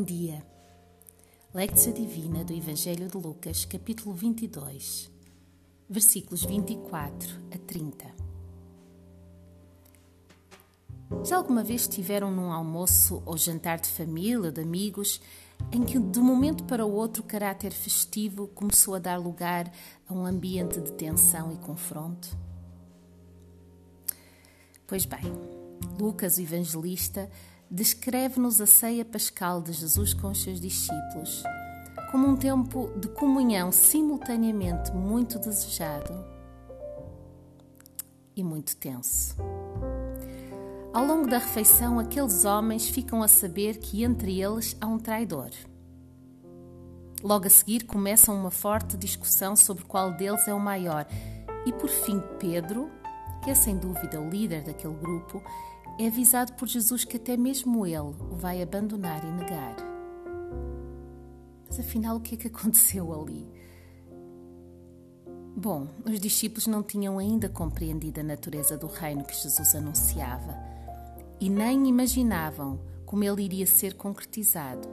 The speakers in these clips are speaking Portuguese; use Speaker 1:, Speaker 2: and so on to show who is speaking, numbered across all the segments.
Speaker 1: Bom dia. Lectio Divina do Evangelho de Lucas, capítulo 22, versículos 24 a 30. Já alguma vez estiveram num almoço ou jantar de família ou de amigos em que de um momento para o outro o caráter festivo começou a dar lugar a um ambiente de tensão e confronto? Pois bem, Lucas, o evangelista, descreve-nos a ceia pascal de Jesus com os seus discípulos como um tempo de comunhão simultaneamente muito desejado e muito tenso. Ao longo da refeição, aqueles homens ficam a saber que entre eles há um traidor. Logo a seguir começam uma forte discussão sobre qual deles é o maior, e por fim Pedro, que é sem dúvida o líder daquele grupo, é avisado por Jesus que até mesmo ele o vai abandonar e negar. Mas afinal, o que é que aconteceu ali? Bom, os discípulos não tinham ainda compreendido a natureza do reino que Jesus anunciava e nem imaginavam como ele iria ser concretizado.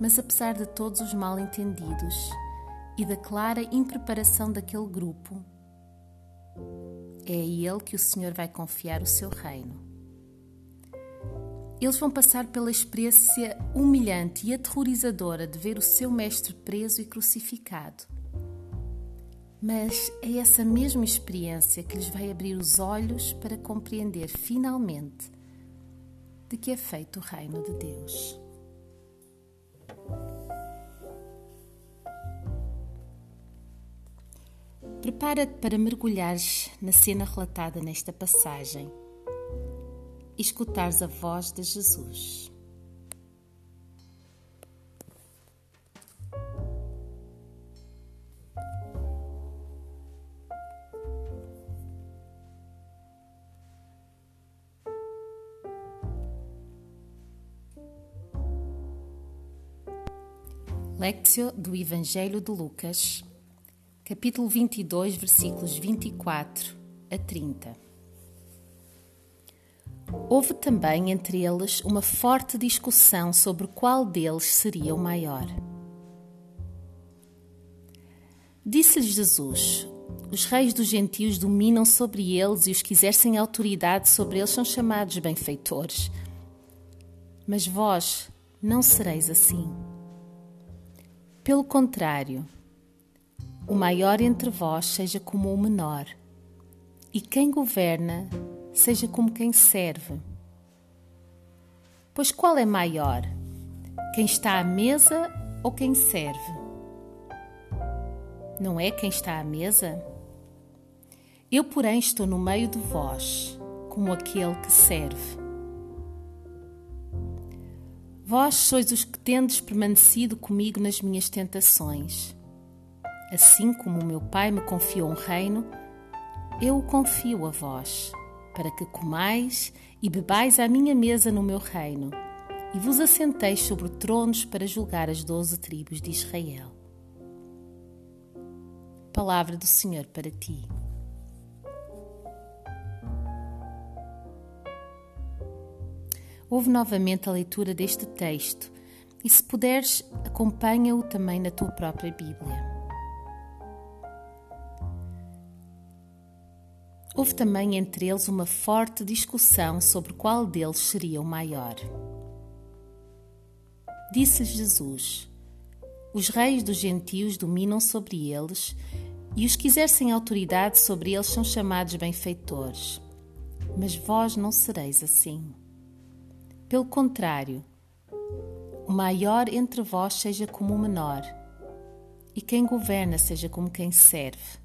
Speaker 1: Mas apesar de todos os mal-entendidos e da clara impreparação daquele grupo, é a ele que o Senhor vai confiar o seu reino. Eles vão passar pela experiência humilhante e aterrorizadora de ver o seu mestre preso e crucificado. Mas é essa mesma experiência que lhes vai abrir os olhos para compreender finalmente de que é feito o reino de Deus. Prepara-te para mergulhares na cena relatada nesta passagem e escutares a voz de Jesus. Lectio do Evangelho de Lucas capítulo 22, versículos 24 a 30. Houve também entre eles uma forte discussão sobre qual deles seria o maior. Disse-lhes Jesus: Os reis dos gentios dominam sobre eles e os que exercem autoridade sobre eles são chamados benfeitores. Mas vós não sereis assim. Pelo contrário, o maior entre vós seja como o menor, e quem governa seja como quem serve. Pois qual é maior, quem está à mesa ou quem serve? Não é quem está à mesa? Eu, porém, estou no meio de vós, como aquele que serve. Vós sois os que tendes permanecido comigo nas minhas tentações. Assim como meu Pai me confiou um reino, eu o confio a vós, para que comais e bebais à minha mesa no meu reino, e vos assenteis sobre tronos para julgar as doze tribos de Israel. Palavra do Senhor para ti. Ouve novamente a leitura deste texto e, se puderes, acompanha-o também na tua própria Bíblia. Houve também entre eles uma forte discussão sobre qual deles seria o maior. Disse Jesus: Os reis dos gentios dominam sobre eles, e os que exercem autoridade sobre eles são chamados benfeitores. Mas vós não sereis assim. Pelo contrário, o maior entre vós seja como o menor, e quem governa seja como quem serve.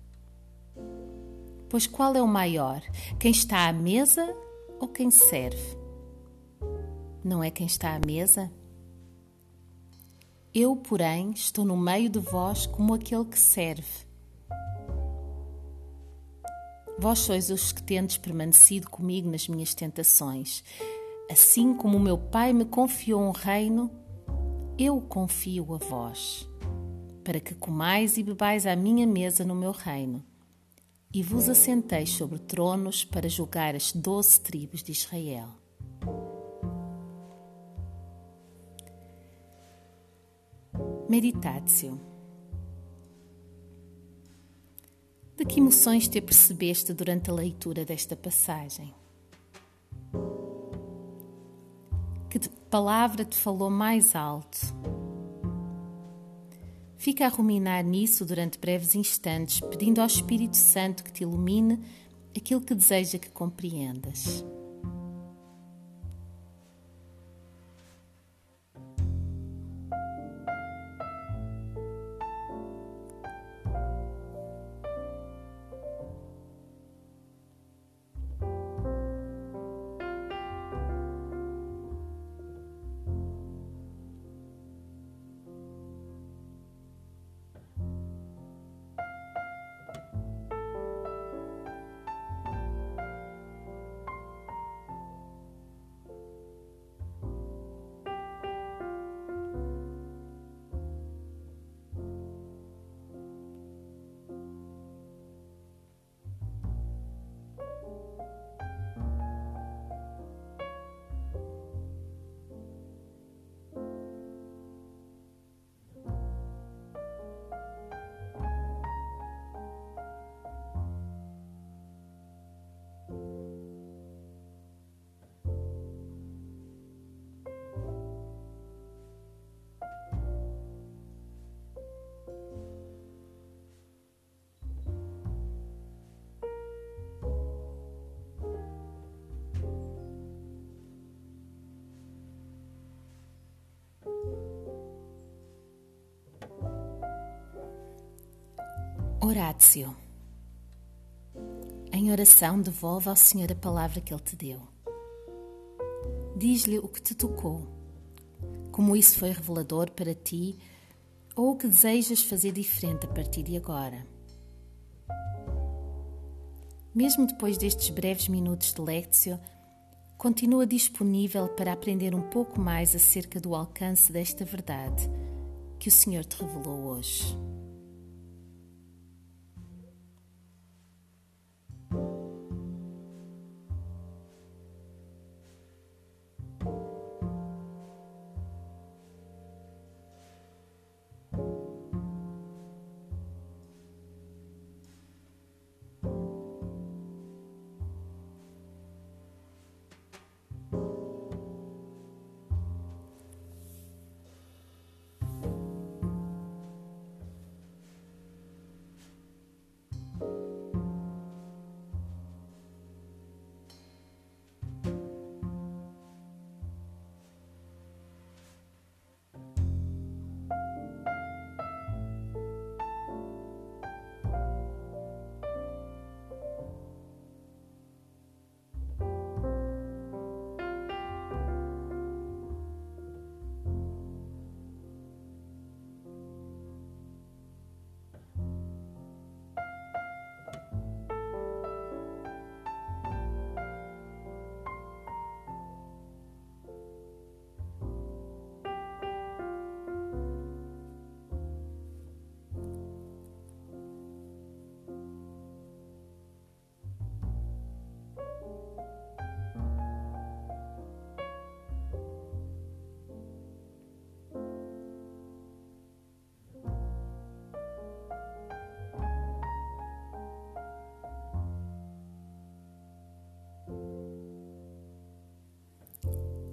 Speaker 1: Pois qual é o maior? Quem está à mesa ou quem serve? Não é quem está à mesa? Eu, porém, estou no meio de vós como aquele que serve. Vós sois os que tendes permanecido comigo nas minhas tentações. Assim como o meu Pai me confiou um reino, eu confio a vós, para que comais e bebais à minha mesa no meu reino e vos assentei sobre tronos para julgar as doze tribos de Israel. Meditácio. De que emoções te percebeste durante a leitura desta passagem? Que palavra te falou mais alto? Fica a ruminar nisso durante breves instantes, pedindo ao Espírito Santo que te ilumine aquilo que deseja que compreendas. Horácio. Em oração, devolve ao Senhor a palavra que Ele te deu. Diz-lhe o que te tocou, como isso foi revelador para ti ou o que desejas fazer diferente a partir de agora. Mesmo depois destes breves minutos de lectio, continua disponível para aprender um pouco mais acerca do alcance desta verdade que o Senhor te revelou hoje.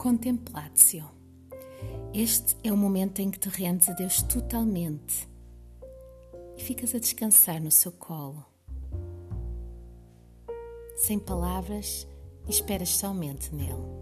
Speaker 1: Contemplatio. Este é o momento em que te rendes a Deus totalmente e ficas a descansar no seu colo. Sem palavras, esperas somente nele.